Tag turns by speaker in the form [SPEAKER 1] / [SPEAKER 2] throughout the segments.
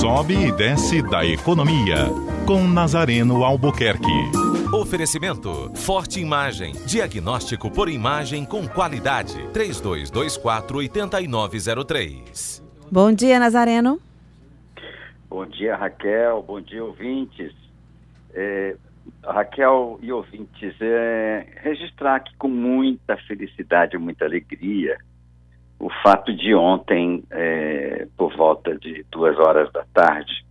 [SPEAKER 1] sobe e desce da economia. Com Nazareno Albuquerque.
[SPEAKER 2] Oferecimento: Forte Imagem. Diagnóstico por imagem com qualidade. 3224-8903.
[SPEAKER 3] Bom dia, Nazareno.
[SPEAKER 4] Bom dia, Raquel. Bom dia, ouvintes. É, Raquel e ouvintes, é, registrar aqui com muita felicidade, muita alegria, o fato de ontem, é, por volta de duas horas da tarde,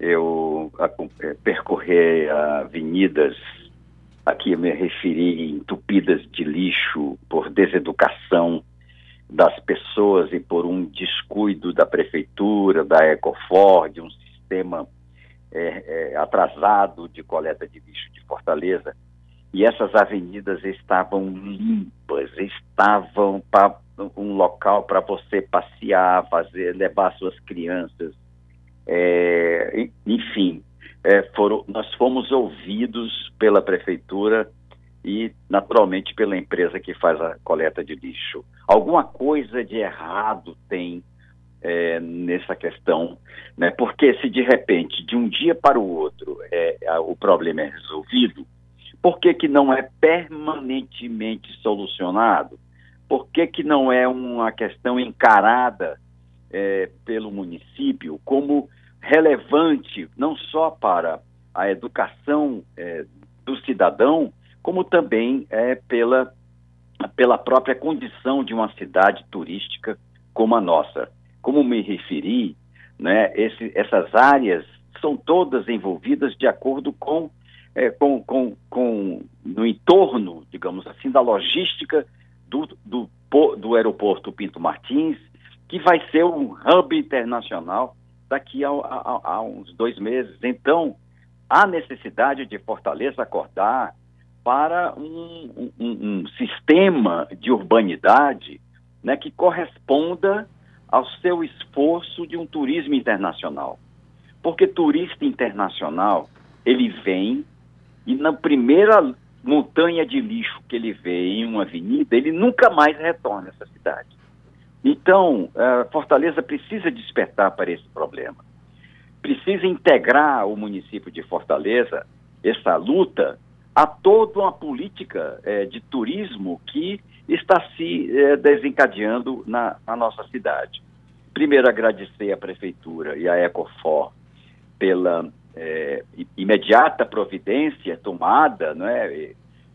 [SPEAKER 4] eu a, é, percorrer avenidas, aqui me referi entupidas de lixo por deseducação das pessoas e por um descuido da prefeitura, da Ecofor, de um sistema é, é, atrasado de coleta de lixo de Fortaleza. E essas avenidas estavam limpas, estavam um local para você passear, fazer, levar suas crianças. É, enfim, é, foram, nós fomos ouvidos pela prefeitura e, naturalmente, pela empresa que faz a coleta de lixo. Alguma coisa de errado tem é, nessa questão, né? porque se de repente, de um dia para o outro, é, o problema é resolvido, por que, que não é permanentemente solucionado? Por que, que não é uma questão encarada é, pelo município como relevante, não só para a educação é, do cidadão, como também é, pela, pela própria condição de uma cidade turística como a nossa. Como me referi, né, esse, essas áreas são todas envolvidas de acordo com, é, com, com, com no entorno, digamos assim, da logística do, do, do aeroporto Pinto Martins, que vai ser um hub internacional daqui a, a, a uns dois meses. Então, há necessidade de Fortaleza acordar para um, um, um sistema de urbanidade né, que corresponda ao seu esforço de um turismo internacional. Porque turista internacional, ele vem e na primeira montanha de lixo que ele vê em uma avenida, ele nunca mais retorna a essa cidade. Então, Fortaleza precisa despertar para esse problema. Precisa integrar o município de Fortaleza, essa luta, a toda uma política é, de turismo que está se é, desencadeando na, na, nossa cidade. Primeiro, agradecer à Prefeitura e à Ecofor pela é, imediata providência tomada, não é?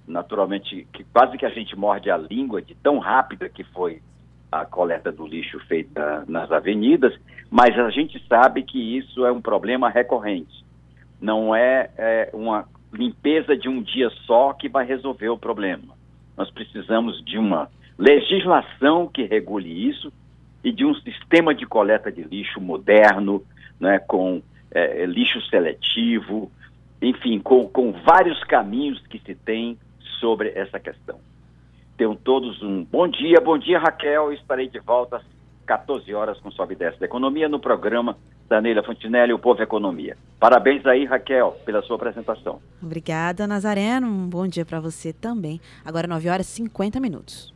[SPEAKER 4] naturalmente, que quase que a gente morde a língua de tão rápida que foi a coleta do lixo feita nas avenidas, mas a gente sabe que isso é um problema recorrente. Não é, é uma limpeza de um dia só que vai resolver o problema. Nós precisamos de uma legislação que regule isso e de um sistema de coleta de lixo moderno, né, com é, lixo seletivo, enfim, com, com vários caminhos que se tem sobre essa questão. Tenham todos um bom dia. Bom dia, Raquel. Estarei de volta às 14 horas com Sobe Desce da Economia no programa da Neila Fontinelli, o Povo Economia. Parabéns aí, Raquel, pela sua apresentação.
[SPEAKER 3] Obrigada, Nazareno. Um bom dia para você também. Agora 9 horas e 50 minutos.